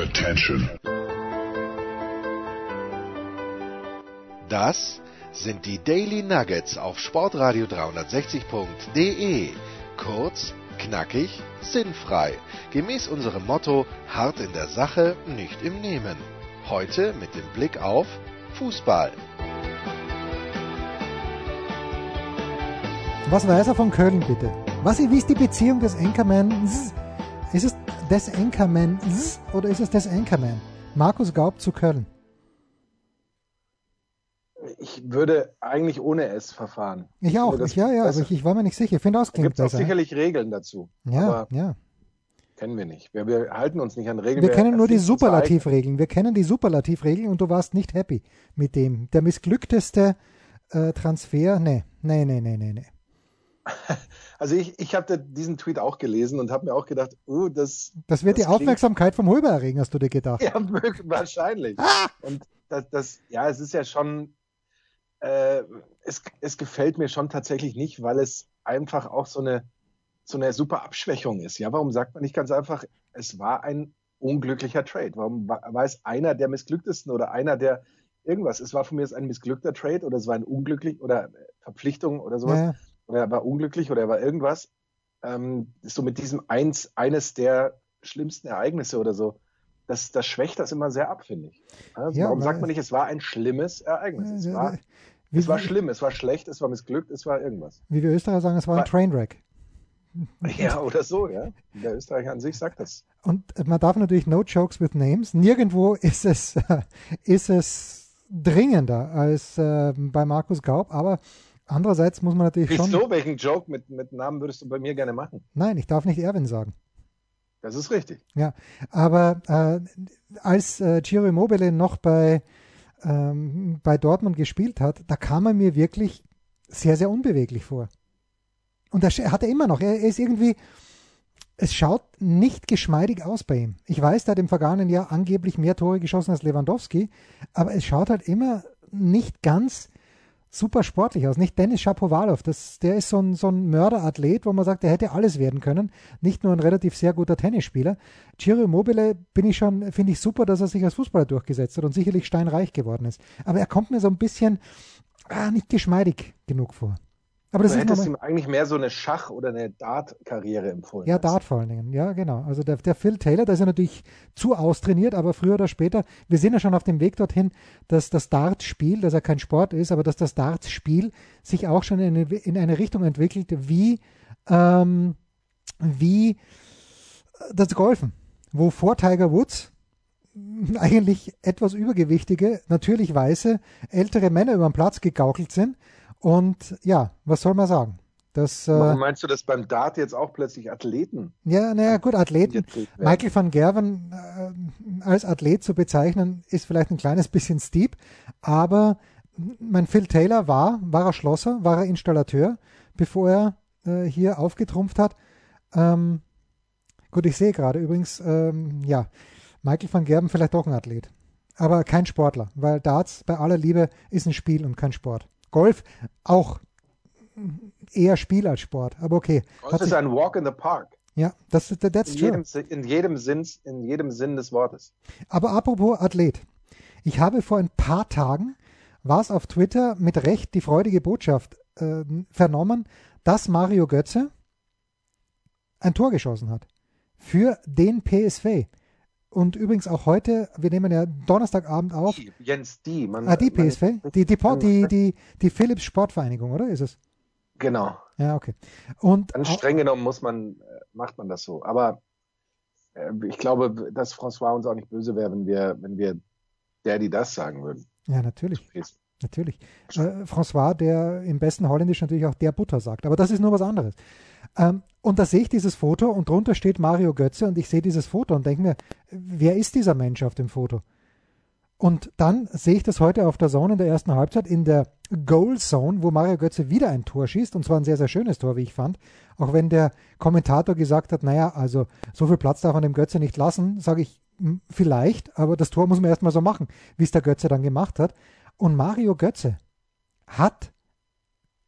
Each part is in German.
Attention. Das sind die Daily Nuggets auf Sportradio 360.de. Kurz, knackig, sinnfrei. Gemäß unserem Motto: hart in der Sache, nicht im Nehmen. Heute mit dem Blick auf Fußball. Was weiß er von Köln bitte? Was, wie ist die Beziehung des Anchormans? Ist es des Anchormans oder ist es des Anchorman? Markus Gaub zu Köln. Ich würde eigentlich ohne S verfahren. Ich auch, ich, ja, ja, aber ich, ich war mir nicht sicher. Ich finde, klingt gibt es auch besser. sicherlich Regeln dazu. Ja, ja. kennen wir nicht. Wir, wir halten uns nicht an Regeln. Wir kennen nur die Superlativregeln. Wir kennen die Superlativregeln und du warst nicht happy mit dem. Der missglückteste äh, Transfer, nee, nee, nee, nee, nee, nee. Also ich, ich habe diesen Tweet auch gelesen und habe mir auch gedacht, oh, das, Das wird Das die Aufmerksamkeit vom Hulber erregen, hast du dir gedacht. ja wahrscheinlich. Ah! Und das, das, ja, es ist ja schon, äh, es, es gefällt mir schon tatsächlich nicht, weil es einfach auch so eine, so eine super Abschwächung ist. Ja, warum sagt man nicht ganz einfach, es war ein unglücklicher Trade? Warum war, es einer der missglücktesten oder einer der irgendwas? Es war von mir ein missglückter Trade oder es war ein unglücklich oder Verpflichtung oder sowas. Ja, oder er war unglücklich oder er war irgendwas. Ähm, so mit diesem eins, eines der schlimmsten Ereignisse oder so. Das, das schwächt das immer sehr ab, finde ich. Ja, Ja, Warum sagt man nicht, es war ein schlimmes Ereignis? Es war, es war schlimm, es war schlecht, es war missglückt, es war irgendwas. wie wir Österreicher sagen, es war ein Trainwreck. Ja, oder so, ja. Der Österreicher an sich sagt das. Und man darf natürlich no jokes with names. Nirgendwo ist es, ist es dringender als äh, bei Markus Gaub, aber andererseits muss man natürlich schon. Wieso? Welchen Joke mit, mit Namen würdest du bei mir gerne machen? Nein, ich darf nicht Erwin sagen. Das ist richtig. Ja, aber äh, als äh, Giro Immobile noch bei, ähm, bei Dortmund gespielt hat, da kam er mir wirklich sehr, sehr unbeweglich vor. Und das hat er immer noch. Er ist irgendwie, es schaut nicht geschmeidig aus bei ihm. Ich weiß, der hat im vergangenen Jahr angeblich mehr Tore geschossen als Lewandowski, aber es schaut halt immer nicht ganz super sportlich aus. Nicht Dennis Shapovalov, das, der ist so ein, so ein Mörderathlet, wo man sagt, der hätte alles werden können. Nicht nur ein relativ sehr guter Tennisspieler. Giro Immobile bin ich schon, finde ich super, dass er sich als Fußballer durchgesetzt hat und sicherlich steinreich geworden ist. Aber er kommt mir so ein bisschen ah, nicht geschmeidig genug vor. Aber das du ist hättest ihm eigentlich mehr so eine Schach- oder eine Dart-Karriere empfohlen. Ja, Dart vor allen Dingen. Ja, genau. Also der, der Phil Taylor, da ist er natürlich zu austrainiert, aber früher oder später, wir sind ja schon auf dem Weg dorthin, dass das Dartspiel, dass er kein Sport ist, aber dass das Dartspiel sich auch schon in eine, in eine Richtung entwickelt, wie, ähm, wie das Golfen, wo vor Tiger Woods eigentlich etwas übergewichtige, natürlich weiße, ältere Männer über den Platz gegaukelt sind. Und ja, was soll man sagen? Das, äh, Meinst du, dass beim Dart jetzt auch plötzlich Athleten ja, naja, gut, Athleten. Michael van Gerven äh, als Athlet zu bezeichnen, ist vielleicht ein kleines bisschen steep, aber mein Phil Taylor war, war er Schlosser, war er Installateur, bevor er äh, hier aufgetrumpft hat. Ähm, gut, ich sehe gerade übrigens, ähm, ja, Michael van Gerven vielleicht doch ein Athlet, aber kein Sportler, weil Darts bei aller Liebe ist ein Spiel und kein Sport. Golf auch eher Spiel als Sport, aber okay. Das Hat ist ein Walk in the Park. ja, das, that's In true. jedem, in, jedem Sinn, in jedem Sinn des Wortes. Aber apropos Athlet. Ich habe vor ein paar Tagen, war es auf Twitter mit Recht die freudige Botschaft äh, vernommen, dass Mario Götze ein Tor geschossen hat. Für den PSV. Und übrigens auch heute, wir nehmen ja Donnerstagabend auf. Die, Jens Die. Man, Ah, die man- PSV? Die, die, die, die, die, die Philips Sportvereinigung, oder ist es? Genau. Ja, okay. Und Ganz streng genommen muss man, äh, macht man das so. Aber äh, ich glaube, dass François uns auch nicht böse wäre, wenn wir, wenn wir Daddy das sagen würden. ja, natürlich. Natürlich. Äh, François, der im besten Holländisch natürlich auch der Butter sagt. Aber das ist nur was anderes. Ähm, und da sehe ich dieses Foto und drunter steht Mario Götze und ich sehe dieses Foto und denke mir, wer ist dieser Mensch auf dem Foto? Und dann sehe ich das heute auf der Zone in der ersten Halbzeit in der Goal Zone, wo Mario Götze wieder ein Tor schießt und zwar ein sehr, sehr schönes Tor, wie ich fand. Auch wenn der Kommentator gesagt hat, naja, also so viel Platz darf man dem Götze nicht lassen, sage ich, m, vielleicht, aber das Tor muss man erstmal so machen, wie es der Götze dann gemacht hat. Und Mario Götze hat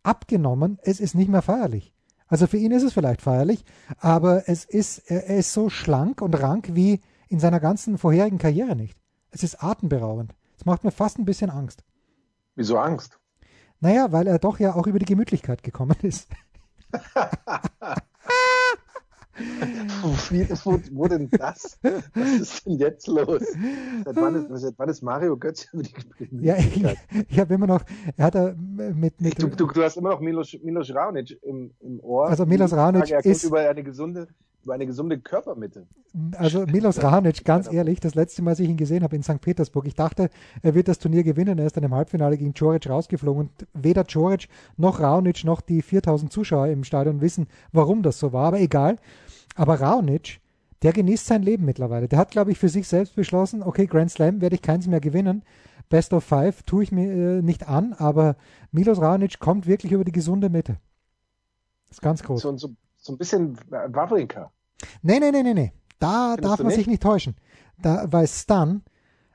abgenommen, es ist nicht mehr feierlich. Also für ihn ist es vielleicht feierlich, aber es ist, er ist so schlank und rank wie in seiner ganzen vorherigen Karriere nicht. Es ist atemberaubend. Es macht mir fast ein bisschen Angst. Wieso Angst? Naja, weil er doch ja auch über die Gemütlichkeit gekommen ist. Wie, wo, wo, denn das? Was ist denn jetzt los? Seit wann ist, seit wann ist Mario Götze über die Ja, ich, ich habe immer noch, er hat er mit, mit du, du, du, hast immer noch Milos, Milos Raonic im, im Ohr. Also Milos Raonic ist über eine gesunde über eine gesunde Körpermitte. Also Milos Rahanic, ganz ehrlich, das letzte Mal, als ich ihn gesehen habe in St. Petersburg, ich dachte, er wird das Turnier gewinnen. Er ist dann im Halbfinale gegen Coric rausgeflogen und weder Coric noch Raonic noch die 4000 Zuschauer im Stadion wissen, warum das so war, aber egal. Aber Raonic, der genießt sein Leben mittlerweile. Der hat, glaube ich, für sich selbst beschlossen, okay, Grand Slam werde ich keins mehr gewinnen. Best of Five tue ich mir äh, nicht an, aber Milos Raonic kommt wirklich über die gesunde Mitte. Das ist ganz groß. So, so, so ein bisschen Wawrinka. Nee, nee, nee, nee, nee. Da Findest darf man nicht? sich nicht täuschen. Da, weil Stan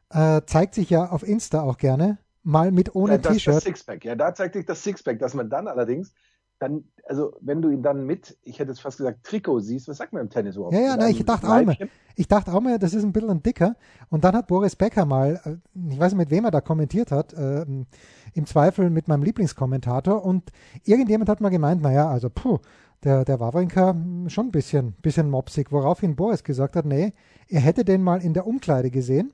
äh, zeigt sich ja auf Insta auch gerne, mal mit ohne ja, T-Shirt. Das Sixpack, ja, da zeigt sich das Sixpack, dass man dann allerdings dann, also wenn du ihn dann mit, ich hätte es fast gesagt, Trikot siehst, was sagt man im Tennis überhaupt? Ja, ja, nein, ich dachte auch mal, ich dachte auch mal, das ist ein bisschen ein dicker. Und dann hat Boris Becker mal, äh, ich weiß nicht, mit wem er da kommentiert hat, äh, im Zweifel mit meinem Lieblingskommentator und irgendjemand hat mal gemeint, naja, also puh, der, der Wawrinka schon ein bisschen, bisschen mopsig, woraufhin Boris gesagt hat, nee, er hätte den mal in der Umkleide gesehen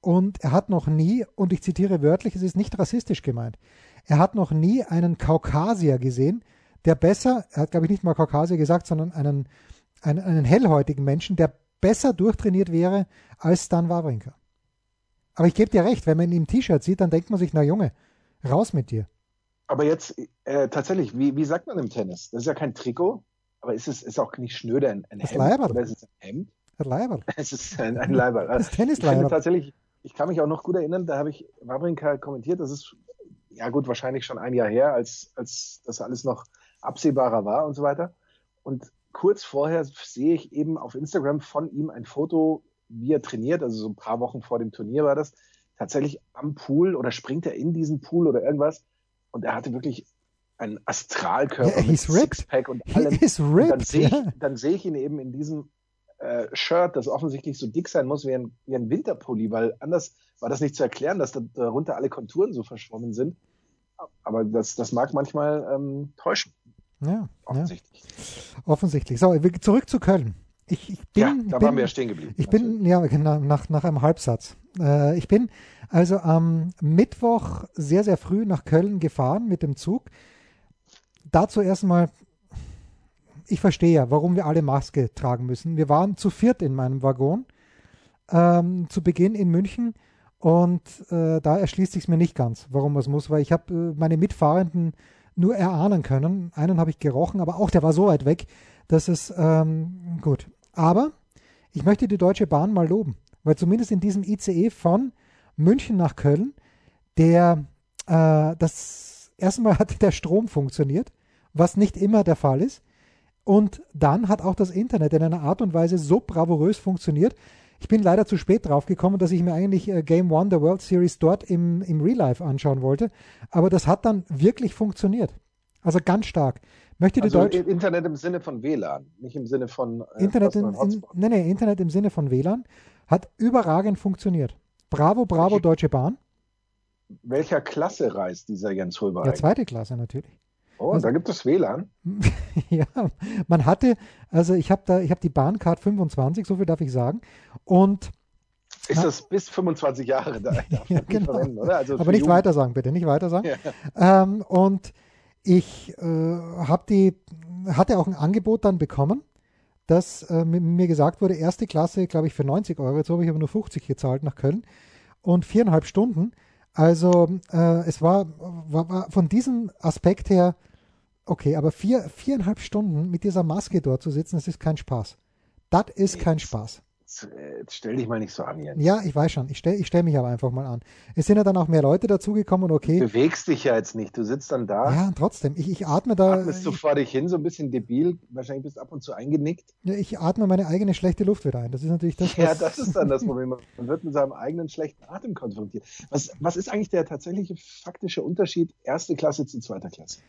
und er hat noch nie, und ich zitiere wörtlich, es ist nicht rassistisch gemeint, er hat noch nie einen Kaukasier gesehen, der besser, er hat glaube ich nicht mal Kaukasier gesagt, sondern einen, einen, einen hellhäutigen Menschen, der besser durchtrainiert wäre als Stan Wawrinka. Aber ich gebe dir recht, wenn man ihn im T-Shirt sieht, dann denkt man sich, na Junge, raus mit dir. Aber jetzt äh, tatsächlich, wie, wie sagt man im Tennis? Das ist ja kein Trikot, aber ist es ist auch nicht schnöder ein, ein Hemd Leiberl. oder ist es ein Hemd? Ein Leiberl. Es ist ein, ein Leiberl. Das Tennisleiberl. tatsächlich, ich kann mich auch noch gut erinnern, da habe ich Wawrinka kommentiert, das ist ja gut, wahrscheinlich schon ein Jahr her, als, als das alles noch absehbarer war und so weiter. Und kurz vorher sehe ich eben auf Instagram von ihm ein Foto, wie er trainiert, also so ein paar Wochen vor dem Turnier war das, tatsächlich am Pool oder springt er in diesen Pool oder irgendwas und er hatte wirklich einen Astralkörper yeah, mit Sixpack und allem. Ripped, dann sehe ich, dann sehe ich ihn eben in diesem äh, Shirt, das offensichtlich so dick sein muss wie ein, wie ein Winterpulli, weil anders war das nicht zu erklären, dass da, darunter alle Konturen so verschwommen sind. Aber das, das mag manchmal ähm, täuschen. Ja, offensichtlich. Ja. Offensichtlich. So, zurück zu Köln. Ich, ich bin, ja, da bin, waren wir ja stehen geblieben. Ich natürlich. bin, ja, genau, nach, nach einem Halbsatz. Äh, ich bin also am Mittwoch sehr, sehr früh nach Köln gefahren mit dem Zug. Dazu erstmal, ich verstehe ja, warum wir alle Maske tragen müssen. Wir waren zu viert in meinem Waggon ähm, zu Beginn in München und äh, da erschließt sich mir nicht ganz, warum es muss, weil ich habe äh, meine Mitfahrenden nur erahnen können. Einen habe ich gerochen, aber auch der war so weit weg, dass es ähm, gut. Aber ich möchte die Deutsche Bahn mal loben, weil zumindest in diesem ICE von München nach Köln, der äh, das erste Mal hat der Strom funktioniert, was nicht immer der Fall ist. Und dann hat auch das Internet in einer Art und Weise so bravourös funktioniert, ich bin leider zu spät drauf gekommen, dass ich mir eigentlich äh, Game One der World Series dort im, im Real Life anschauen wollte. Aber das hat dann wirklich funktioniert. Also ganz stark. Möchte die also Deutsche Internet im Sinne von WLAN, nicht im Sinne von äh, Internet, in, in, nee, nee, Internet im Sinne von WLAN hat überragend funktioniert. Bravo, bravo, Deutsche Bahn. Welcher Klasse reist dieser Jens Hulber? Ja, zweite Klasse natürlich. Oh, also, da gibt es WLAN. ja, man hatte, also ich habe da, ich habe die Bahncard 25, so viel darf ich sagen. Und ist das bis 25 Jahre da? ja, genau. Also Aber nicht weiter sagen, bitte, nicht weiter sagen. Ja. Ähm, und ich äh, habe die, hatte auch ein Angebot dann bekommen, dass äh, mir gesagt wurde, erste Klasse, glaube ich, für 90 Euro. Jetzt habe ich aber nur 50 gezahlt nach Köln und viereinhalb Stunden. Also äh, es war, war, war von diesem Aspekt her Okay, aber vier, viereinhalb Stunden mit dieser Maske dort zu sitzen, das ist kein Spaß. Das ist kein Spaß. Jetzt stell dich mal nicht so an, Jens. Ja, ich weiß schon. Ich stelle ich stell mich aber einfach mal an. Es sind ja dann auch mehr Leute dazugekommen und okay. Du bewegst dich ja jetzt nicht. Du sitzt dann da. Ja, trotzdem. Ich, ich atme da. Atmest du vor dich hin, so ein bisschen debil. Wahrscheinlich bist du ab und zu eingenickt. Ja, ich atme meine eigene schlechte Luft wieder ein. Das ist natürlich das, Ja, das ist dann das Problem. Man wird mit seinem eigenen schlechten Atem konfrontiert. Was, was ist eigentlich der tatsächliche faktische Unterschied erste Klasse zu zweiter Klasse?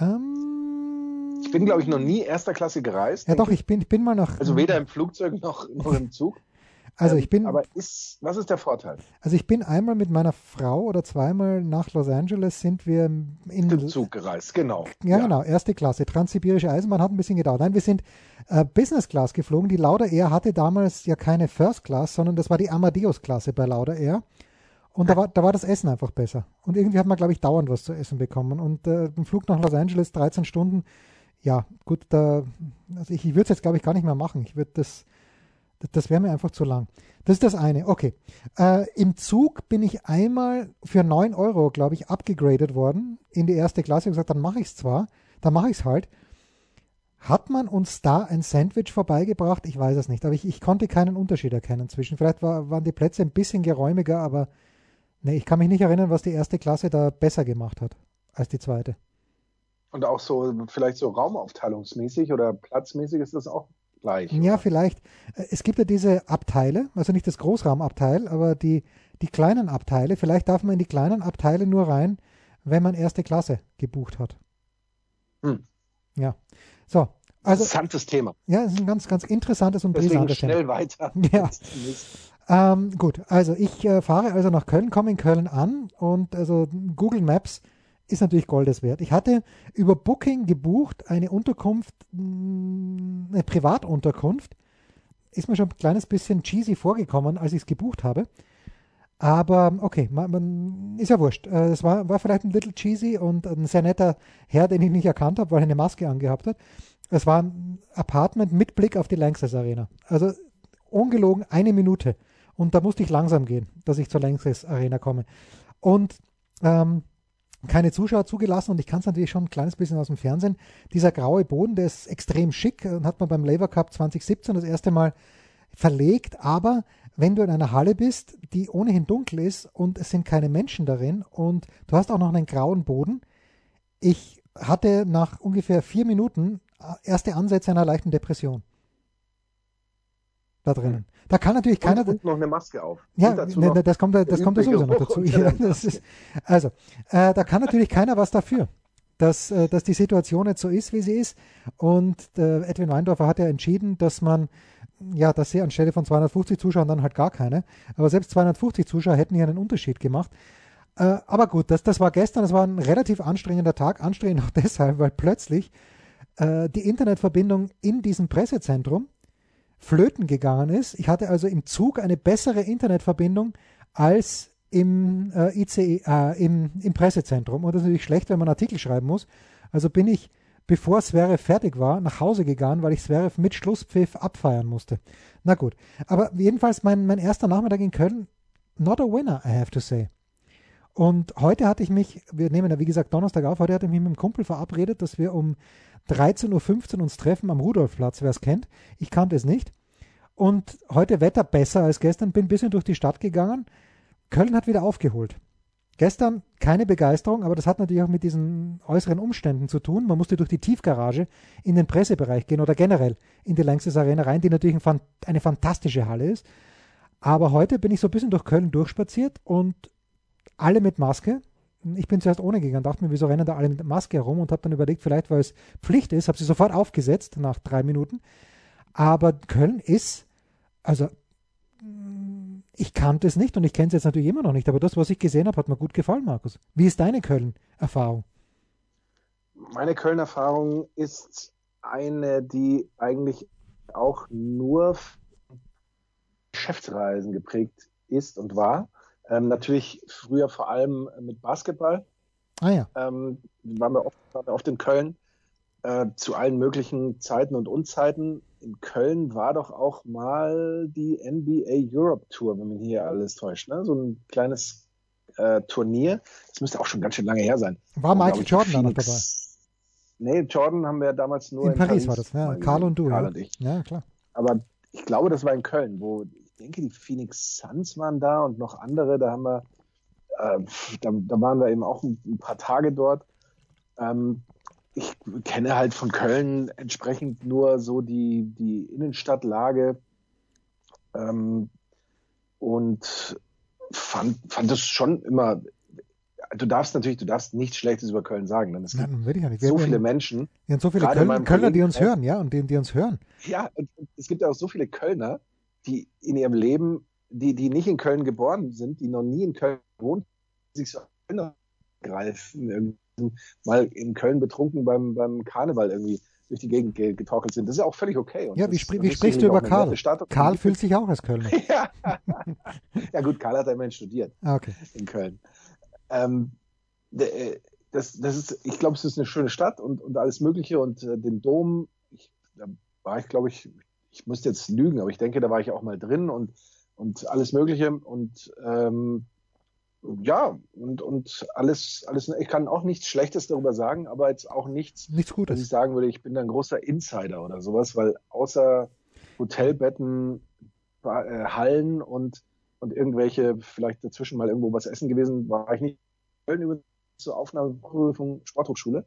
Ähm, ich bin, glaube ich, noch nie erster Klasse gereist. Ja, doch, ich bin, ich bin mal nach. Also weder im Flugzeug noch, noch im Zug. Also Ähm, ich bin, Aber ist, was ist der Vorteil? also ich bin einmal mit meiner Frau oder zweimal nach Los Angeles sind wir in Im Zug gereist, genau. Ja, genau, erste Klasse. Transsibirische Eisenbahn hat ein bisschen gedauert. Nein, wir sind äh, Business Class geflogen. Die Lauda Air hatte damals ja keine First Class, sondern das war die Amadeus-Klasse bei Lauda Air. Und da war, da war das Essen einfach besser. Und irgendwie hat man, glaube ich, dauernd was zu essen bekommen. Und äh, ein Flug nach Los Angeles, 13 Stunden, ja, gut, da, also ich, ich würde es jetzt, glaube ich, gar nicht mehr machen. Ich würde das, das, das wäre mir einfach zu lang. Das ist das eine. Okay. Äh, Im Zug bin ich einmal für 9 Euro, glaube ich, abgegradet worden in die erste Klasse. Ich habe gesagt, dann mache ich es zwar, dann mache ich es halt. Hat man uns da ein Sandwich vorbeigebracht? Ich weiß es nicht, aber ich, ich konnte keinen Unterschied erkennen zwischen. Vielleicht war, waren die Plätze ein bisschen geräumiger, aber nee, ich kann mich nicht erinnern, was die erste Klasse da besser gemacht hat als die zweite. Und auch so, vielleicht so raumaufteilungsmäßig oder platzmäßig ist das auch gleich. Ja, oder? vielleicht. Äh, Es gibt ja diese Abteile, also nicht das Großraumabteil, aber die, die kleinen Abteile. Vielleicht darf man in die kleinen Abteile nur rein, wenn man erste Klasse gebucht hat. Hm. Ja. So, also Interessantes Thema. ja, es ist ein ganz, ganz interessantes und Deswegen brisantes Thema. schnell weiter. Ja. Ähm, gut, also ich äh, fahre also nach Köln, komme in Köln an und also Google Maps ist natürlich Goldes wert. Ich hatte über Booking gebucht eine Unterkunft, mh, eine Privatunterkunft. Ist mir schon ein kleines bisschen cheesy vorgekommen, als ich es gebucht habe. Aber okay, man, man, ist ja wurscht. Äh, Es war, war vielleicht ein little cheesy und ein sehr netter Herr, den ich nicht erkannt habe, weil er eine Maske angehabt hat. Es war ein Apartment mit Blick auf die Lanxess Arena. Also ungelogen eine Minute. Und da musste ich langsam gehen, dass ich zur Lanxess Arena komme. Und ähm, keine Zuschauer zugelassen und ich kann es natürlich schon ein kleines bisschen aus dem Fernsehen. Dieser graue Boden, der ist extrem schick und hat man beim Labour Cup 2017 das erste Mal verlegt, aber wenn du in einer Halle bist, die ohnehin dunkel ist und es sind keine Menschen darin und du hast auch noch einen grauen Boden, ich hatte nach ungefähr vier Minuten äh, erste Ansätze einer leichten Depression. Da drinnen. Da kann natürlich keiner. Und, und noch eine Maske auf. Ja, ne, ne, das kommt, da- das kommt sowieso noch dazu. Ja, ist, also, äh, da kann natürlich keiner was dafür, dass, äh, dass die Situation jetzt so ist, wie sie ist. Und äh, Edwin Weindorfer hat ja entschieden, dass man, ja, dass sie anstelle von 250 Zuschauern dann halt gar keine, aber selbst 250 Zuschauer hätten hier einen Unterschied gemacht. Äh, aber gut, das, das war gestern, das war ein relativ anstrengender Tag, anstrengend auch deshalb, weil plötzlich äh, die Internetverbindung in diesem Pressezentrum flöten gegangen ist. Ich hatte also im Zug eine bessere Internetverbindung als im äh, ICE, äh, im, im Pressezentrum. Und das ist natürlich schlecht, wenn man Artikel schreiben muss. Also bin ich, bevor Zverev fertig war, nach Hause gegangen, weil ich Zverev mit Schlusspfiff abfeiern musste. Na gut. Aber jedenfalls mein, mein erster Nachmittag in Köln, not a winner, I have to say. Und heute hatte ich mich, wir nehmen ja wie gesagt Donnerstag auf, heute hatte ich mich mit einem Kumpel verabredet, dass wir um 13.15 Uhr uns treffen am Rudolfplatz, wer es kennt. Ich kannte es nicht. Und heute Wetter besser als gestern, bin ein bisschen durch die Stadt gegangen. Köln hat wieder aufgeholt. Gestern keine Begeisterung, aber das hat natürlich auch mit diesen äußeren Umständen zu tun. Man musste durch die Tiefgarage in den Pressebereich gehen oder generell in die Lanxess Arena rein, die natürlich eine fantastische Halle ist. Aber heute bin ich so ein bisschen durch Köln durchspaziert und alle mit Maske. Ich bin zuerst ohne gegangen, dachte mir, wieso rennen da alle mit Maske herum und habe dann überlegt, vielleicht weil es Pflicht ist, habe sie sofort aufgesetzt nach drei Minuten. Aber Köln ist, also mm, ich kannte es nicht und ich kenne es jetzt natürlich immer noch nicht, aber das, was ich gesehen habe, hat mir gut gefallen, Markus. Wie ist deine Köln-Erfahrung? Meine Köln-Erfahrung ist eine, die eigentlich auch nur Geschäftsreisen geprägt ist und war. Ähm, natürlich früher vor allem mit Basketball. Ah ja, Ähm, waren, wir oft, waren wir oft in Köln äh, zu allen möglichen Zeiten und Unzeiten. In Köln war doch auch mal die NBA Europe Tour, wenn mich hier alles täuscht. Ne? So ein kleines äh, Turnier. Das müsste auch schon ganz schön lange her sein. war Michael ich, Jordan da noch dabei? Nee, Jordan haben wir damals nur In Paris war das, ja. Karl und du, Karl ja. und ich. Ja, klar. Aber ich glaube, das war in Köln, wo denke, die Phoenix Suns waren da und noch andere. Da haben wir, äh, da, da waren wir eben auch ein, ein paar Tage dort. Ähm, ich kenne halt von Köln entsprechend nur so die, die Innenstadtlage ähm, und fand, fand das schon immer. Du darfst natürlich, du darfst nichts Schlechtes über Köln sagen, denn es gibt Nein, ja nicht. so viele Menschen, wir haben so viele Köln, Kölner, die uns hören, ja, und die, die uns hören. Ja, und es gibt auch so viele Kölner, die in ihrem Leben, die, die nicht in Köln geboren sind, die noch nie in Köln wohnt, sich so greifen, mal in Köln betrunken beim, beim Karneval irgendwie durch die Gegend getorkelt sind. Das ist ja auch völlig okay. Und ja, wie, spr wie sprichst du über Karl? Karl fühlt sich auch als Kölner. ja. ja gut, Karl hat immerhin studiert ah, okay. in Köln. Ähm, äh, das, das ist, ich glaube, es ist eine schöne Stadt und, und alles Mögliche und äh, den Dom, ich, da war ich, glaube ich, ich müsste jetzt lügen, aber ich denke, da war ich auch mal drin und, und alles Mögliche und ähm, ja, und, und alles, alles, ich kann auch nichts Schlechtes darüber sagen, aber jetzt auch nichts, nichts Gutes. dass ich sagen würde, ich bin ein großer Insider oder sowas, weil außer Hotelbetten, äh, Hallen und, und irgendwelche, vielleicht dazwischen mal irgendwo was essen gewesen, war ich nicht über zur Aufnahmeprüfung Sporthochschule,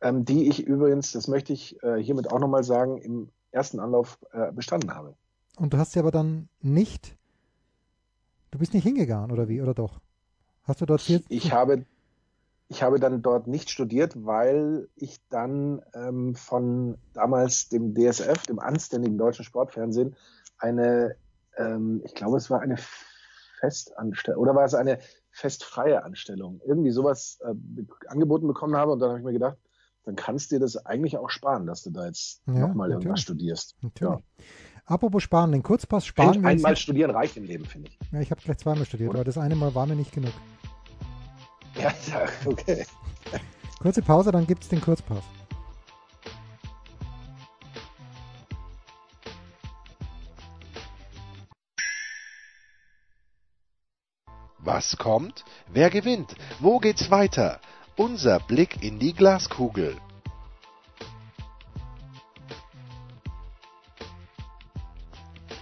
ähm, die ich übrigens, das möchte ich äh, hiermit auch nochmal sagen, im ersten Anlauf äh, bestanden habe. Und du hast sie aber dann nicht Du bist nicht hingegangen, oder wie? Oder doch? Hast du dort viel? Ich habe, ich habe dann dort nicht studiert, weil ich dann ähm, von damals dem DSF, dem anständigen deutschen Sportfernsehen, eine, ähm, ich glaube, es war eine Festanstellung oder war es eine festfreie Anstellung? Irgendwie sowas äh, angeboten bekommen habe und dann habe ich mir gedacht, dann kannst du dir das eigentlich auch sparen, dass du da jetzt ja, nochmal irgendwas studierst. Natürlich. Ja. Apropos Sparen, den Kurzpass sparen wir. Einmal studieren reicht im Leben, finde ich. Ja, ich habe gleich zweimal studiert, Oder? aber das eine Mal war mir nicht genug. Ja, okay. Kurze Pause, dann gibt es den Kurzpass. Was kommt? Wer gewinnt? Wo geht's weiter? Unser Blick in die Glaskugel.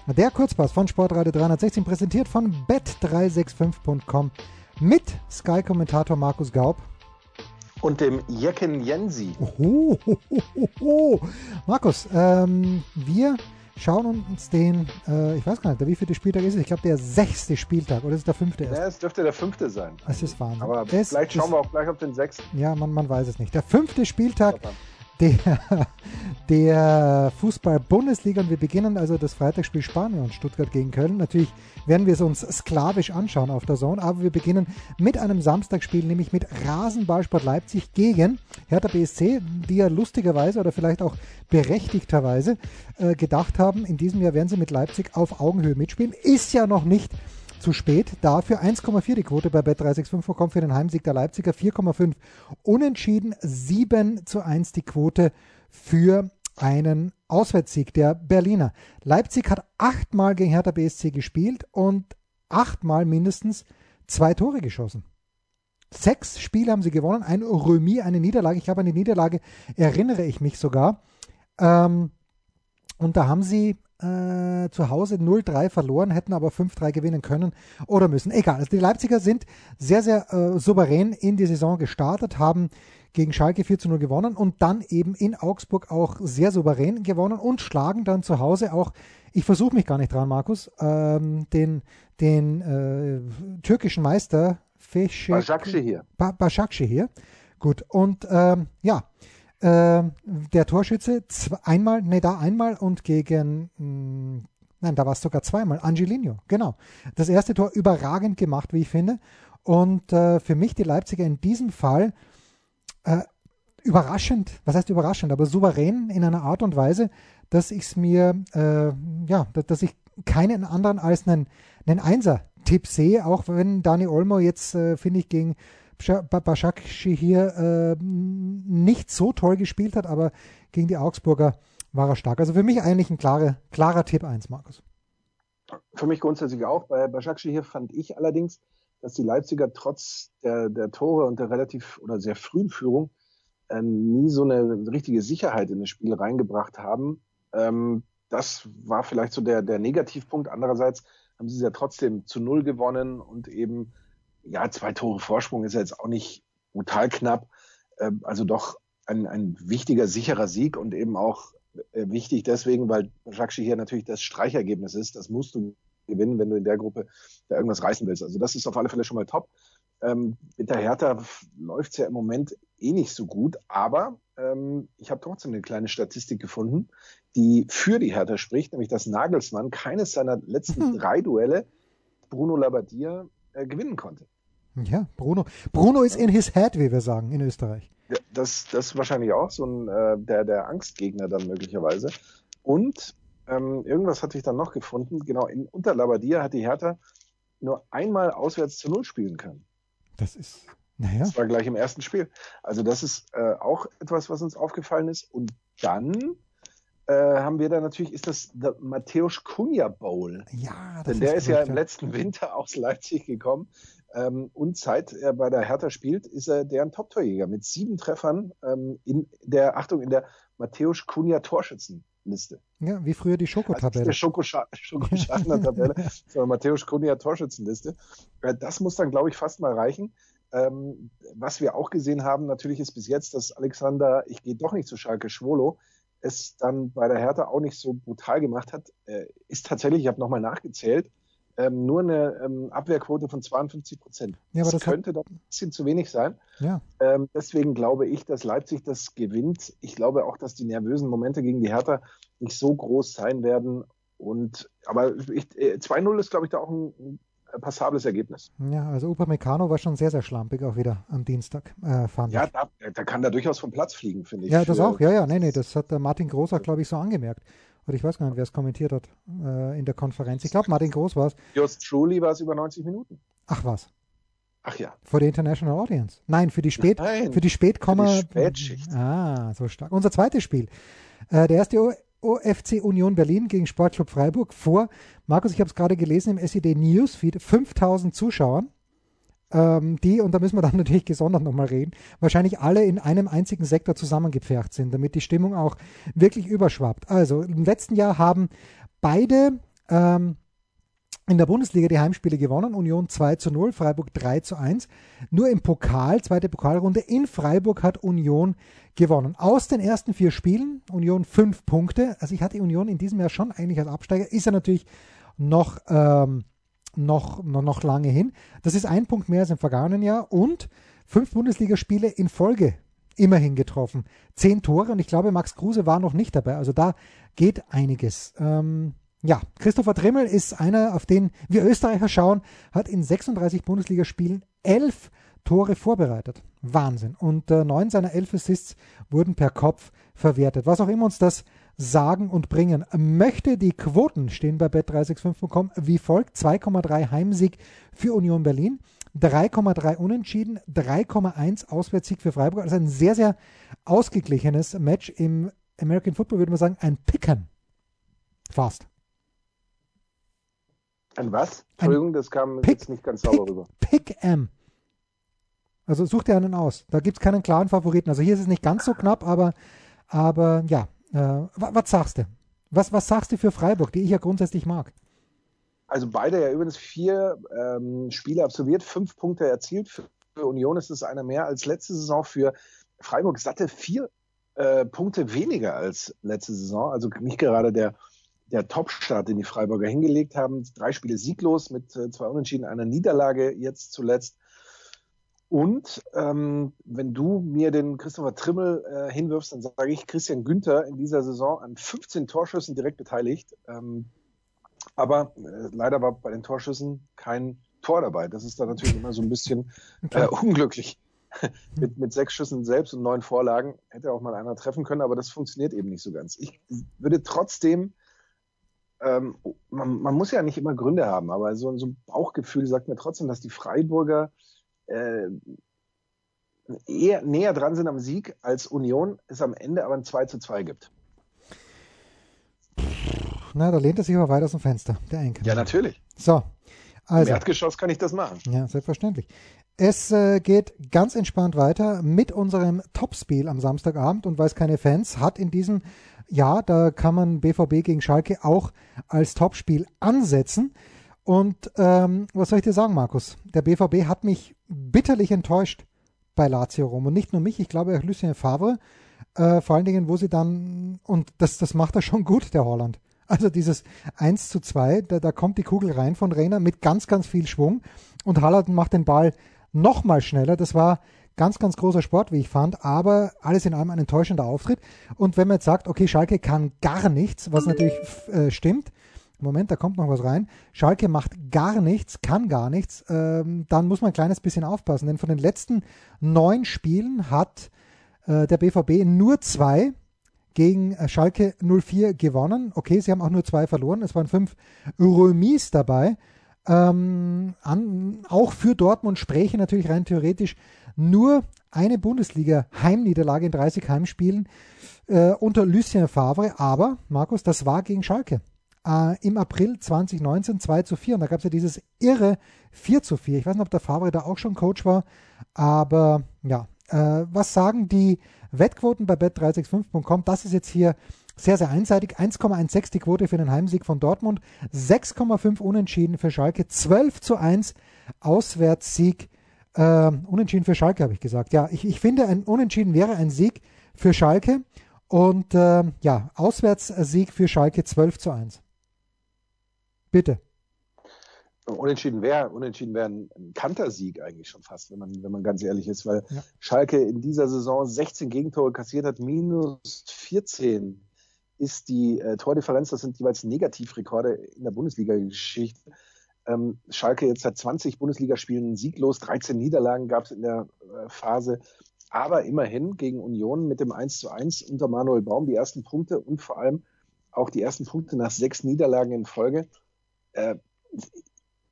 Der Kurzpass von Sportradio 316 präsentiert von bet365.com mit Sky-Kommentator Markus Gaub. Und dem Jecken Jensi. Oh, oh, oh, oh, Markus, ähm, wir schauen uns den, äh, ich weiß gar nicht, der wievielte Spieltag ist es? Ich glaube, der sechste Spieltag oder ist es der fünfte erst? Ja, es dürfte der fünfte sein. Es ist Wahnsinn. Aber es vielleicht schauen wir auch gleich auf den sechsten. Ja, man, man weiß es nicht. Der fünfte Spieltag der, der Fußball-Bundesliga. Und wir beginnen also das Freitagsspiel Spanien und Stuttgart gegen Köln. Natürlich werden wir es uns sklavisch anschauen auf der Zone, aber wir beginnen mit einem Samstagsspiel, nämlich mit Rasenballsport Leipzig gegen Hertha BSC, die ja lustigerweise oder vielleicht auch berechtigterweise äh, gedacht haben, in diesem Jahr werden sie mit Leipzig auf Augenhöhe mitspielen. Ist ja noch nicht zu spät. Dafür 1,4 die Quote bei Bet365 kommt für den Heimsieg der Leipziger, 4,5 unentschieden, 7 zu 1 die Quote für einen Auswärtssieg der Berliner. Leipzig hat achtmal gegen Hertha BSC gespielt und achtmal mindestens zwei Tore geschossen. Sechs Spiele haben sie gewonnen, ein Remis, eine Niederlage. Ich habe die Niederlage, erinnere ich mich sogar. Ähm, und da haben sie äh, zu Hause 0-3 verloren, hätten aber 5-3 gewinnen können oder müssen. Egal. Also die Leipziger sind sehr, sehr äh, souverän in die Saison gestartet, haben gegen Schalke 4 zu 0 gewonnen und dann eben in Augsburg auch sehr souverän gewonnen und schlagen dann zu Hause auch, ich versuche mich gar nicht dran, Markus, ähm, den, den äh, türkischen Meister Feşik, Başakşehir. Ba hier. Gut, und ähm, ja, äh, der Torschütze einmal, nee, da einmal und gegen, mh, hm, nein, da war es sogar zweimal, Angelino, genau. Das erste Tor überragend gemacht, wie ich finde. Und äh, für mich die Leipziger in diesem Fall äh, überraschend, was heißt überraschend, aber souverän in einer Art und Weise, dass ich es mir, äh, ja, dass ich keinen anderen als einen, einen Einser-Tipp sehe, auch wenn Dani Olmo jetzt, äh, finde ich, gegen Başakşehir hier äh, nicht so toll gespielt hat, aber gegen die Augsburger war er stark. Also für mich eigentlich ein klare, klarer Tipp 1, Markus. Für mich grundsätzlich auch. Bei Başakşehir fand ich allerdings, dass die Leipziger trotz der, der Tore und der relativ oder sehr frühen Führung äh, nie so eine richtige Sicherheit in das Spiel reingebracht haben. Ähm, das war vielleicht so der, der Negativpunkt. Andererseits haben sie es ja trotzdem zu Null gewonnen und eben ja, zwei Tore Vorsprung ist jetzt auch nicht brutal knapp. Ähm, also doch ein, ein wichtiger, sicherer Sieg und eben auch äh, wichtig deswegen, weil Jakshi hier natürlich das Streichergebnis ist. Das musst du gewinnen, wenn du in der Gruppe da irgendwas reißen willst. Also das ist auf alle Fälle schon mal top. Ähm, mit der Hertha läuft es ja im Moment eh nicht so gut, aber ähm, ich habe trotzdem eine kleine Statistik gefunden, die für die Hertha spricht, nämlich dass Nagelsmann keines seiner letzten hm. drei Duelle Bruno Labbadia äh, gewinnen konnte. Ja, Bruno. Bruno ist in his head, wie wir sagen, in Österreich. Das, das ist wahrscheinlich auch so ein äh, der, der Angstgegner dann möglicherweise. Und ähm, irgendwas hatte ich dann noch gefunden. Genau, in unter Labbadia hat die Hertha nur einmal auswärts zu Null spielen können. Das ist, naja. Das war gleich im ersten Spiel. Also das ist äh, auch etwas, was uns aufgefallen ist. Und dann haben wir da natürlich, ist das der Matthäus Kunja Bowl. Ja, das Denn der ist, ist ja im letzten Winter aus Leipzig gekommen. Ähm, und seit er bei der Hertha spielt, ist er deren Top-Torjäger mit sieben Treffern ähm, in der, Achtung, in der Matthäus Kunja Torschützen. Liste. Ja, wie früher die Schokotabelle. Also Schokoschadener-Tabelle, sondern Matthäus Kunja Torschützenliste. Äh, das muss dann, glaube ich, fast mal reichen. Ähm, was wir auch gesehen haben, natürlich ist bis jetzt, dass Alexander, ich gehe doch nicht zu Schalke Schwolo, es dann bei der Hertha auch nicht so brutal gemacht hat, äh, ist tatsächlich, ich habe nochmal nachgezählt, ähm, nur eine ähm, Abwehrquote von 52 Prozent. Ja, das, das könnte doch ein bisschen zu wenig sein. Ja. Ähm, deswegen glaube ich, dass Leipzig das gewinnt. Ich glaube auch, dass die nervösen Momente gegen die Hertha nicht so groß sein werden. Und aber ich, äh, 2-0 ist, glaube ich, da auch ein, ein passables Ergebnis. Ja, also Upamecano war schon sehr, sehr schlampig auch wieder am Dienstag, äh, fand ja, ich. Ja, da, da, kann er durchaus vom Platz fliegen, finde ich. Ja, das auch, ja, ja, nee, nee, das hat der Martin Groß auch, glaube ich, so angemerkt. Oder ich weiß gar nicht, wer es kommentiert hat äh, in der Konferenz. Ich glaube, Martin Groß war es. Just Truly war es über 90 Minuten. Ach was. Ach ja. Für die International Audience. Nein, für die Spät, Nein, für die Spätkommer. Für die Spätschicht. Ah, so stark. Unser zweites Spiel. Äh, der erste o OFC Union Berlin gegen Sportclub Freiburg vor, Markus, ich habe es gerade gelesen im SED Newsfeed, 5000 Zuschauern ähm, die, und da müssen wir dann natürlich gesondert nochmal reden, wahrscheinlich alle in einem einzigen Sektor zusammengepfercht sind, damit die Stimmung auch wirklich überschwappt. Also im letzten Jahr haben beide ähm, in der Bundesliga die Heimspiele gewonnen. Union 2 zu 0, Freiburg 3 zu 1. Nur im Pokal, zweite Pokalrunde, in Freiburg hat Union gewonnen. Aus den ersten vier Spielen, Union fünf Punkte. Also ich hatte Union in diesem Jahr schon eigentlich als Absteiger. Ist er natürlich noch ähm, noch, noch, noch lange hin. Das ist ein Punkt mehr als im vergangenen Jahr und fünf Bundesligaspiele in Folge immerhin getroffen. Zehn Tore und ich glaube, Max Kruse war noch nicht dabei. Also da geht einiges. Ähm, ja, Christopher Trimmel ist einer, auf den wir Österreicher schauen, hat in 36 Bundesligaspielen elf Tore vorbereitet. Wahnsinn. Und äh, neun seiner elf Assists wurden per Kopf verwertet. Was auch immer uns das sagen und bringen möchte. Die Quoten stehen bei bet365.com wie folgt. 2,3 Heimsieg für Union Berlin, 3,3 Unentschieden, 3,1 Auswärtssieg für Freiburg. Also ein sehr, sehr ausgeglichenes Match im American Football, würde man sagen, ein Picken. Fast. Ein was? Entschuldigung, ein das kam Pick, jetzt nicht ganz sauber rüber. Pick M. Also such dir einen aus. Da gibt es keinen klaren Favoriten. Also hier ist es nicht ganz so knapp, aber, aber ja, äh, was sagst du? Was, was sagst du für Freiburg, die ich ja grundsätzlich mag? Also beide ja übrigens vier ähm, Spiele absolviert, fünf Punkte erzielt. Für, für Union ist es einer mehr als letzte Saison. Für Freiburg satte vier äh, Punkte weniger als letzte Saison. Also nicht gerade der, der Top-Start, den die Freiburger hingelegt haben. Drei Spiele sieglos mit äh, zwei Unentschieden, einer Niederlage jetzt zuletzt. Und ähm, wenn du mir den Christopher Trimmel äh, hinwirfst, dann sage ich Christian Günther in dieser Saison an 15 Torschüssen direkt beteiligt. Ähm, aber äh, leider war bei den Torschüssen kein Tor dabei. Das ist dann natürlich immer so ein bisschen äh, unglücklich. mit, mit sechs Schüssen selbst und neun Vorlagen hätte auch mal einer treffen können, aber das funktioniert eben nicht so ganz. Ich würde trotzdem, ähm, man, man muss ja nicht immer Gründe haben, aber so, so ein Bauchgefühl sagt mir trotzdem, dass die Freiburger äh, eher näher dran sind am Sieg als Union, es am Ende aber ein 2 zu 2 gibt. Na, da lehnt er sich aber weiter aus dem Fenster, der Enkel. Ja, natürlich. So. Also, Im Erdgeschoss kann ich das machen. Ja, selbstverständlich. Es äh, geht ganz entspannt weiter mit unserem Topspiel am Samstagabend und weil es keine Fans hat in diesem Jahr, da kann man BVB gegen Schalke auch als Topspiel ansetzen. Und ähm, was soll ich dir sagen, Markus? Der BVB hat mich bitterlich enttäuscht bei Lazio Rom. Und nicht nur mich, ich glaube auch Lucien Favre. Äh, vor allen Dingen, wo sie dann, und das, das macht er schon gut, der Holland. Also dieses 1 zu 2, da, da kommt die Kugel rein von Rainer mit ganz, ganz viel Schwung und Haaland macht den Ball nochmal schneller. Das war ganz, ganz großer Sport, wie ich fand, aber alles in allem ein enttäuschender Auftritt. Und wenn man jetzt sagt, okay, Schalke kann gar nichts, was natürlich äh, stimmt, Moment, da kommt noch was rein. Schalke macht gar nichts, kann gar nichts. Ähm, dann muss man ein kleines bisschen aufpassen, denn von den letzten neun Spielen hat äh, der BVB nur zwei gegen äh, Schalke 04 gewonnen. Okay, sie haben auch nur zwei verloren. Es waren fünf Remis dabei. Ähm, an, auch für Dortmund spräche natürlich rein theoretisch nur eine Bundesliga-Heimniederlage in 30 Heimspielen äh, unter Lucien Favre. Aber, Markus, das war gegen Schalke. Äh, Im April 2019 2 zu 4. Und da gab es ja dieses irre 4 zu 4. Ich weiß nicht, ob der Favre da auch schon Coach war. Aber ja, äh, was sagen die Wettquoten bei bet365.com? Das ist jetzt hier sehr, sehr einseitig. 1,16 die Quote für den Heimsieg von Dortmund, 6,5 Unentschieden für Schalke, 12 zu 1 Auswärtssieg. Äh, Unentschieden für Schalke, habe ich gesagt. Ja, ich, ich finde, ein Unentschieden wäre ein Sieg für Schalke. Und äh, ja, Auswärtssieg für Schalke 12 zu 1. Bitte. Unentschieden wäre unentschieden wäre ein, ein Kantersieg eigentlich schon fast, wenn man, wenn man ganz ehrlich ist, weil ja. Schalke in dieser Saison 16 Gegentore kassiert hat, minus 14 ist die äh, Tordifferenz, das sind jeweils Negativrekorde in der Bundesliga-Geschichte. Ähm, Schalke jetzt seit 20 Bundesligaspielen sieglos, 13 Niederlagen gab es in der äh, Phase, aber immerhin gegen Union mit dem 1 zu 1 unter Manuel Baum die ersten Punkte und vor allem auch die ersten Punkte nach sechs Niederlagen in Folge. Äh,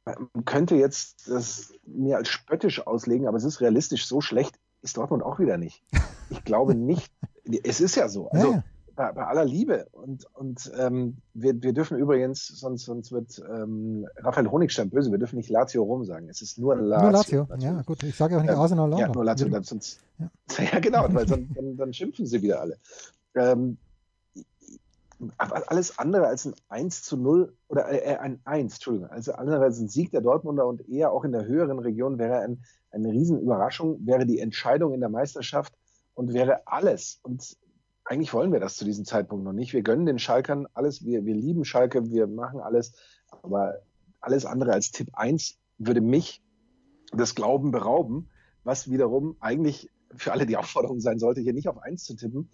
man könnte jetzt das mir als spöttisch auslegen, aber es ist realistisch, so schlecht ist Dortmund auch wieder nicht. Ich glaube nicht. Es ist ja so. Also ja, Bei, bei, aller Liebe. Und, und ähm, wir, wir dürfen übrigens, sonst, sonst wird ähm, Raphael Honigstein böse, wir dürfen nicht Lazio Rom sagen. Es ist nur Lazio. Nur Lazio, natürlich. ja gut. Ich sage auch nicht ähm, Arsenal Ja, nur Lazio. Dann, sonst, ja. ja, genau, weil dann, dann, dann schimpfen sie wieder alle. Ähm, alles andere als ein 1 zu 0 oder äh, ein 1, Entschuldigung, also andere als ein Sieg der Dortmunder und eher auch in der höheren Region wäre ein, eine Riesenüberraschung, wäre die Entscheidung in der Meisterschaft und wäre alles. Und eigentlich wollen wir das zu diesem Zeitpunkt noch nicht. Wir gönnen den Schalkern alles, wir, wir lieben Schalke, wir machen alles, aber alles andere als Tipp 1 würde mich das Glauben berauben, was wiederum eigentlich für alle die Aufforderung sein sollte, hier nicht auf 1 zu tippen,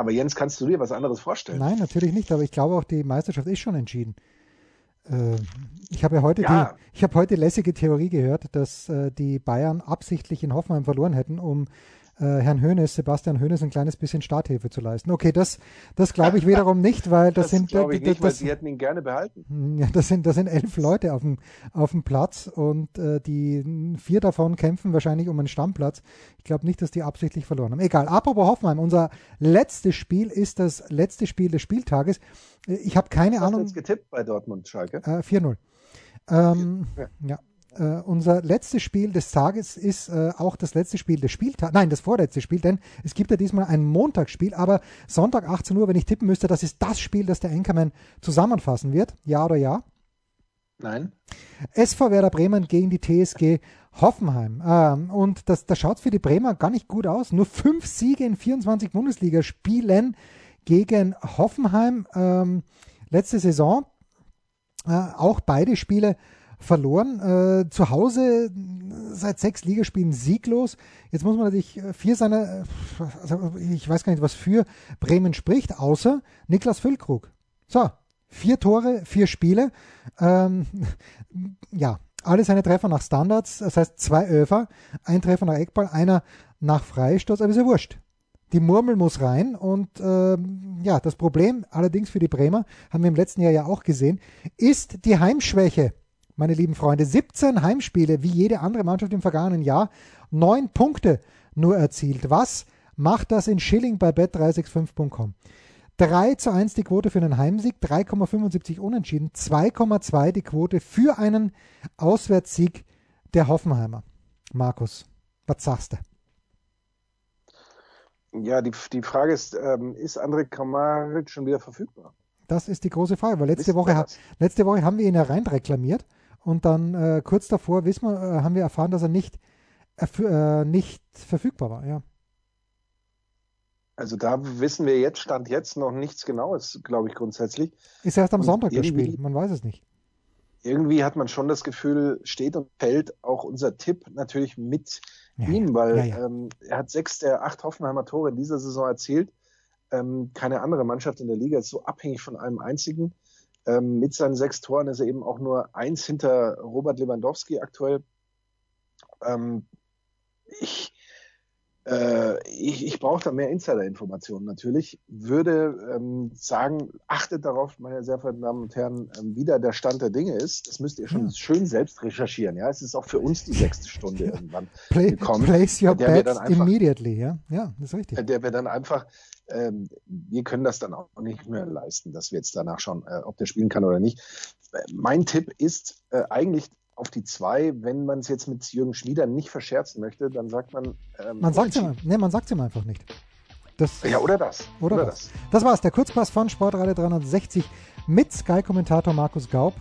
aber Jens, kannst du dir was anderes vorstellen? Nein, natürlich nicht, aber ich glaube auch, die Meisterschaft ist schon entschieden. Äh, ich habe ja heute ja. die, ich habe heute lässige Theorie gehört, dass äh, die Bayern absichtlich in Hoffenheim verloren hätten, um Herrn Hönes, Sebastian Hönes, ein kleines bisschen Starthilfe zu leisten. Okay, das, das glaube ich wiederum nicht, weil das, das sind. glaube ich nicht, das, weil sie hätten ihn gerne behalten. Ja, das sind, das sind elf Leute auf dem, auf dem Platz und äh, die vier davon kämpfen wahrscheinlich um einen Stammplatz. Ich glaube nicht, dass die absichtlich verloren haben. Egal. Apropos Hoffenheim, unser letztes Spiel ist das letzte Spiel des Spieltages. Ich habe keine Was Ahnung. Hast du jetzt getippt bei Dortmund Schalke? Äh, 4-0. Ähm, ja. ja. Uh, unser letztes Spiel des Tages ist uh, auch das letzte Spiel des Spieltags, nein, das vorletzte Spiel, denn es gibt ja diesmal ein Montagsspiel, aber Sonntag 18 Uhr, wenn ich tippen müsste, das ist das Spiel, das der Enkermann zusammenfassen wird. Ja oder ja? Nein. SV Werder Bremen gegen die TSG Hoffenheim. Uh, und das, das schaut für die Bremer gar nicht gut aus. Nur fünf Siege in 24 Bundesligaspielen gegen Hoffenheim. Ähm, letzte Saison auch beide Spiele verloren. Äh, zu Hause seit sechs Ligaspielen sieglos. Jetzt muss man natürlich vier seiner, also ich weiß gar nicht, was für Bremen spricht, außer Niklas Füllkrug. So, vier Tore, vier Spiele. Ähm, ja, alle seine Treffer nach Standards, das heißt zwei Öfer, ein Treffer nach Eckball, einer nach Freistoß, aber ist ja wurscht. Die Murmel muss rein und ähm, ja, das Problem allerdings für die Bremer, haben wir im letzten Jahr ja auch gesehen, ist die Heimschwäche meine lieben Freunde. 17 Heimspiele, wie jede andere Mannschaft im vergangenen Jahr. Neun Punkte nur erzielt. Was macht das in Schilling bei bet365.com? 3 zu 1 die Quote für einen Heimsieg, 3,75 unentschieden, 2,2 die Quote für einen Auswärtssieg der Hoffenheimer. Markus, was sagst du? Ja, die, die Frage ist, ähm, ist André Kramaric schon wieder verfügbar? Das ist die große Frage, weil letzte Woche, letzte Woche haben wir ihn ja rein reklamiert und dann äh, kurz davor wissen wir, äh, haben wir erfahren, dass er nicht, äh, nicht verfügbar war, ja. Also da wissen wir jetzt, Stand jetzt noch nichts Genaues, glaube ich, grundsätzlich. Ist erst am und Sonntag das Spiel, man weiß es nicht. irgendwie hat man schon das Gefühl, steht und fällt auch unser Tipp natürlich mit ja, ihm, weil ja, ja. Ähm, er hat sechs der acht Hoffenheimer Tore in dieser Saison erzielt. Ähm, keine andere Mannschaft in der Liga ist so abhängig von einem einzigen. Ähm, mit seinen sechs Toren ist er eben auch nur eins hinter Robert Lewandowski aktuell. Ähm, ich, ich, ich brauche da mehr Insider-Informationen natürlich. Würde ähm, sagen, achtet darauf, meine sehr verehrten Damen und Herren, ähm, wie da der Stand der Dinge ist. Das müsst ihr schon ja. schön selbst recherchieren. Ja, es ist auch für uns die sechste Stunde irgendwann Play, gekommen. Place your bets immediately. Ja, ja, das ist richtig. Der wir dann einfach ähm, wir können das dann auch nicht mehr leisten, dass wir jetzt danach schauen, äh, ob der spielen kann oder nicht. Mein Tipp ist äh, eigentlich auf die zwei, wenn man es jetzt mit Jürgen Schmieder nicht verscherzen möchte, dann sagt man. Ähm, man sagt es ihm, nee, man sagt ihm einfach nicht. Das, ja, oder das. Oder, oder das. das. Das war's, der Kurzpass von Sportradio 360 mit Sky-Kommentator Markus Gaub.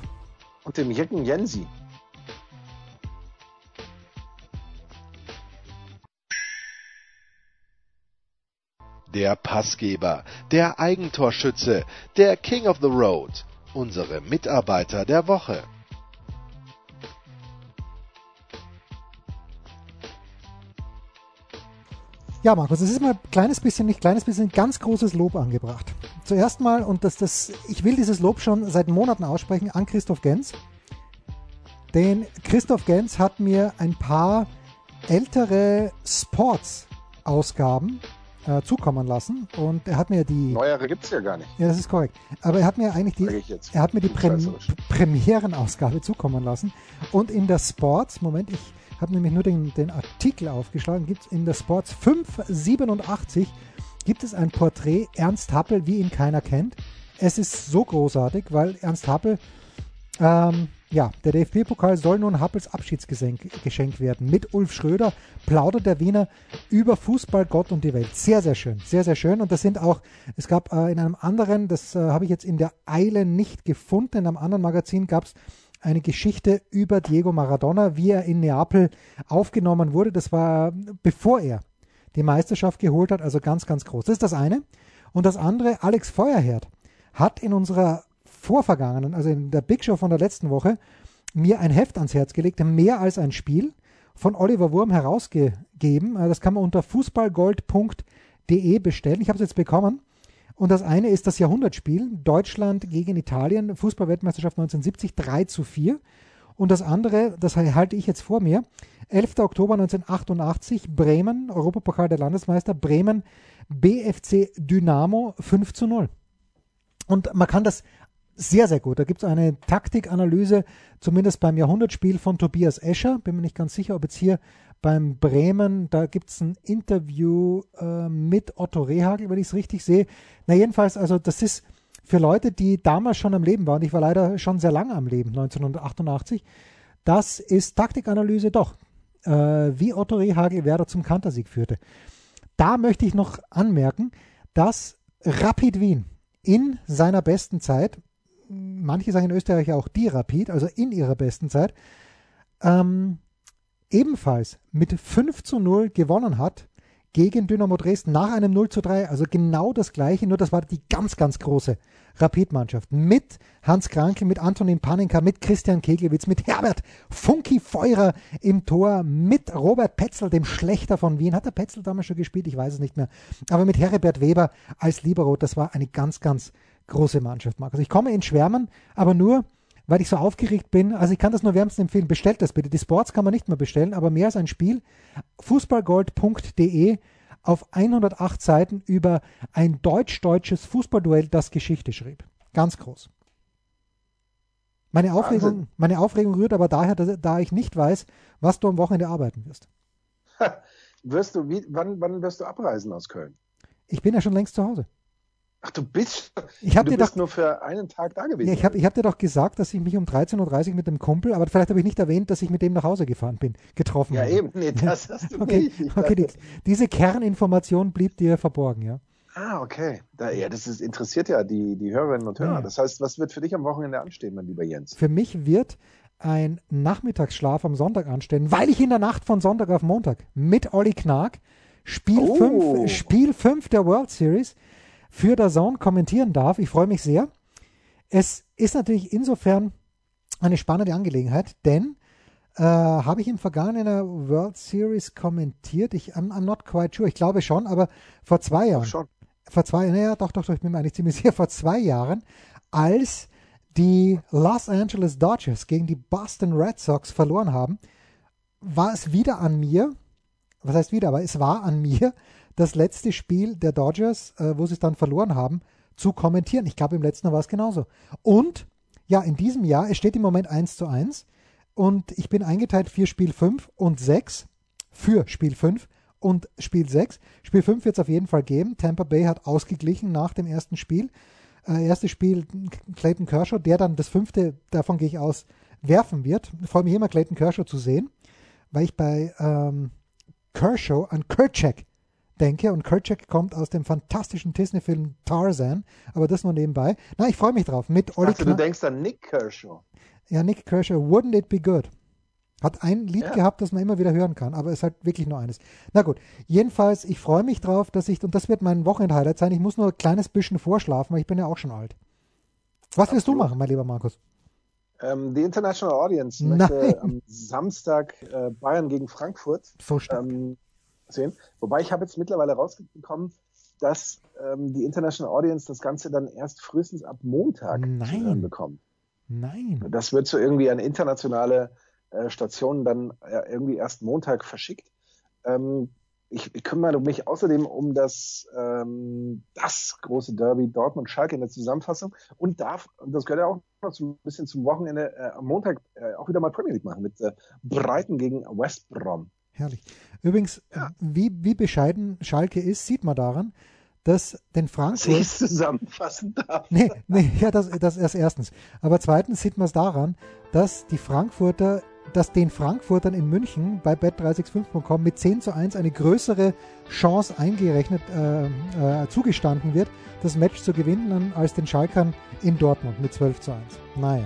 Und dem Jecken Jensi. der Passgeber, der Eigentorschütze, der King of the Road, unsere Mitarbeiter der Woche. Ja, Markus, es ist mal ein kleines bisschen, nicht kleines bisschen, ganz großes Lob angebracht. Zuerst mal, und das, das, ich will dieses Lob schon seit Monaten aussprechen, an Christoph Gens. Denn Christoph Gens hat mir ein paar ältere Sports-Ausgaben äh, zukommen lassen. Und er hat mir die. Neuere gibt es ja gar nicht. Ja, das ist korrekt. Aber er hat mir eigentlich die. Er hat mir die Prem Premierenausgabe zukommen lassen. Und in der Sports, Moment, ich habe nämlich nur den, den Artikel aufgeschlagen, gibt es in der Sports 587 gibt es ein Porträt Ernst Happel, wie ihn keiner kennt. Es ist so großartig, weil Ernst Happel ähm, ja, der DFB-Pokal soll nun Happels Abschiedsgeschenk werden. Mit Ulf Schröder plaudert der Wiener über Fußball, Gott und die Welt. Sehr, sehr schön. Sehr, sehr schön. Und das sind auch, es gab äh, in einem anderen, das äh, habe ich jetzt in der Eile nicht gefunden, in einem anderen Magazin gab es eine Geschichte über Diego Maradona, wie er in Neapel aufgenommen wurde. Das war bevor er die Meisterschaft geholt hat, also ganz, ganz groß. Das ist das eine. Und das andere, Alex Feuerherd hat in unserer vorvergangenen, also in der Big Show von der letzten Woche, mir ein Heft ans Herz gelegt, mehr als ein Spiel, von Oliver Wurm herausgegeben. Äh, das kann man unter fußballgold.de bestellen. Ich habe es jetzt bekommen. Und das eine ist das Jahrhundertspiel, Deutschland gegen Italien, Fußballweltmeisterschaft 1970, 3 zu 4. Und das andere, das halte ich jetzt vor mir, 11. Oktober 1988, Bremen, Europapokal der Landesmeister, Bremen, BFC Dynamo 5 zu 0. Und man kann das sehr, sehr gut. Da gibt es eine Taktikanalyse, zumindest beim Jahrhundertspiel von Tobias Escher. Bin mir nicht ganz sicher, ob jetzt hier beim Bremen, da gibt es ein Interview äh, mit Otto Rehagel, wenn ich es richtig sehe. Na jedenfalls, also das ist für Leute, die damals schon am Leben waren, ich war leider schon sehr lange am Leben, 1988, das ist Taktikanalyse doch, äh, wie Otto Rehagel Werder zum Kantersieg führte. Da möchte ich noch anmerken, dass Rapid Wien in seiner besten Zeit, manche sagen in Österreich auch die Rapid, also in ihrer besten Zeit, ähm, ebenfalls mit 5 zu 0 gewonnen hat gegen Dynamo Dresden nach einem 0 zu 3. Also genau das gleiche, nur das war die ganz, ganz große Rapid-Mannschaft. Mit Hans Krankel, mit Antonin Panenka, mit Christian Keglewitz, mit Herbert Funky Feurer im Tor, mit Robert Petzel, dem Schlechter von Wien. Hat der Petzel damals schon gespielt? Ich weiß es nicht mehr. Aber mit Herbert Weber als Libero, das war eine ganz, ganz große Mannschaft, Markus. Ich komme in Schwärmen, aber nur, weil ich so aufgeregt bin. Also ich kann das nur wärmstens empfehlen. Bestellt das bitte. Die Sports kann man nicht mehr bestellen, aber mehr als ein Spiel. Fußballgold.de auf 108 Seiten über ein deutsch-deutsches Fußballduell, das Geschichte schrieb. Ganz groß. Meine Aufregung, meine Aufregung rührt aber daher, dass, da ich nicht weiß, was du am Wochenende arbeiten wirst. wirst du, wie, wann, wann wirst du abreisen aus Köln? Ich bin ja schon längst zu Hause. Ach, du bist, ich du dir bist doch, nur für einen Tag da gewesen. Ja, ich habe hab dir doch gesagt, dass ich mich um 13.30 Uhr mit dem Kumpel, aber vielleicht habe ich nicht erwähnt, dass ich mit dem nach Hause gefahren bin, getroffen Ja, habe. eben, nee, das hast du okay, nicht. Okay, die, diese Kerninformation blieb dir verborgen, ja. Ah, okay. Da, ja, das ist, interessiert ja die, die Hörerinnen und Hörer. Ja. Das heißt, was wird für dich am Wochenende anstehen, mein lieber Jens? Für mich wird ein Nachmittagsschlaf am Sonntag anstehen, weil ich in der Nacht von Sonntag auf Montag mit Olli Knag Spiel 5 Oh. Spiel fünf der World Series für der Zone kommentieren darf. Ich freue mich sehr. Es ist natürlich insofern eine spannende Angelegenheit, denn äh, habe ich im vergangenen World Series kommentiert? Ich, I'm, I'm not quite sure. Ich glaube schon, aber vor zwei Jahren. Schon. Vor zwei, naja, doch, doch, doch, ich bin mir eigentlich ziemlich sicher, vor zwei Jahren, als die Los Angeles Dodgers gegen die Boston Red Sox verloren haben, war es wieder an mir, was heißt wieder, aber es war an mir, das letzte Spiel der Dodgers, äh, wo sie es dann verloren haben, zu kommentieren. Ich glaube, im letzten Jahr war es genauso. Und ja, in diesem Jahr, es steht im Moment 1 zu 1 und ich bin eingeteilt für Spiel 5 und 6, für Spiel 5 und Spiel 6. Spiel 5 wird es auf jeden Fall geben. Tampa Bay hat ausgeglichen nach dem ersten Spiel. Äh, erstes Spiel Clayton Kershaw, der dann das fünfte, davon gehe ich aus, werfen wird. Ich freue mich immer, Clayton Kershaw zu sehen, weil ich bei ähm, Kershaw an Kerchak denke und Kerchak kommt aus dem fantastischen Disney-Film Tarzan, aber das nur nebenbei. Na, ich freue mich drauf. Mit Olli also, du denkst an Nick Kershaw. Ja, Nick Kershaw, Wouldn't It Be Good? Hat ein Lied ja. gehabt, das man immer wieder hören kann, aber es ist halt wirklich nur eines. Na gut, jedenfalls, ich freue mich drauf, dass ich, und das wird mein Wochenend-Highlight sein, ich muss nur ein kleines bisschen vorschlafen, weil ich bin ja auch schon alt. Was wirst du machen, mein lieber Markus? Ähm, die International Audience möchte am Samstag äh, Bayern gegen Frankfurt so ähm, sehen. Wobei ich habe jetzt mittlerweile rausgekommen, dass ähm, die International Audience das Ganze dann erst frühestens ab Montag Nein. bekommt. Nein. Das wird so irgendwie an internationale äh, Stationen dann äh, irgendwie erst Montag verschickt. Ähm, ich, ich kümmere mich außerdem um das, ähm, das große Derby Dortmund-Schalke in der Zusammenfassung und darf, und das gehört ja auch noch so ein bisschen zum Wochenende, äh, am Montag äh, auch wieder mal Premier League machen mit äh, Breiten gegen West Brom. Herrlich. Übrigens, ja. wie, wie bescheiden Schalke ist, sieht man daran, dass den Frankfurt. Ich zusammenfassen darf. Nee, nee, ja, das, das erst erstens. Aber zweitens sieht man es daran, dass die Frankfurter dass den Frankfurtern in München bei bet365.com mit 10 zu 1 eine größere Chance eingerechnet äh, äh, zugestanden wird, das Match zu gewinnen, als den Schalkern in Dortmund mit 12 zu 1. Naja.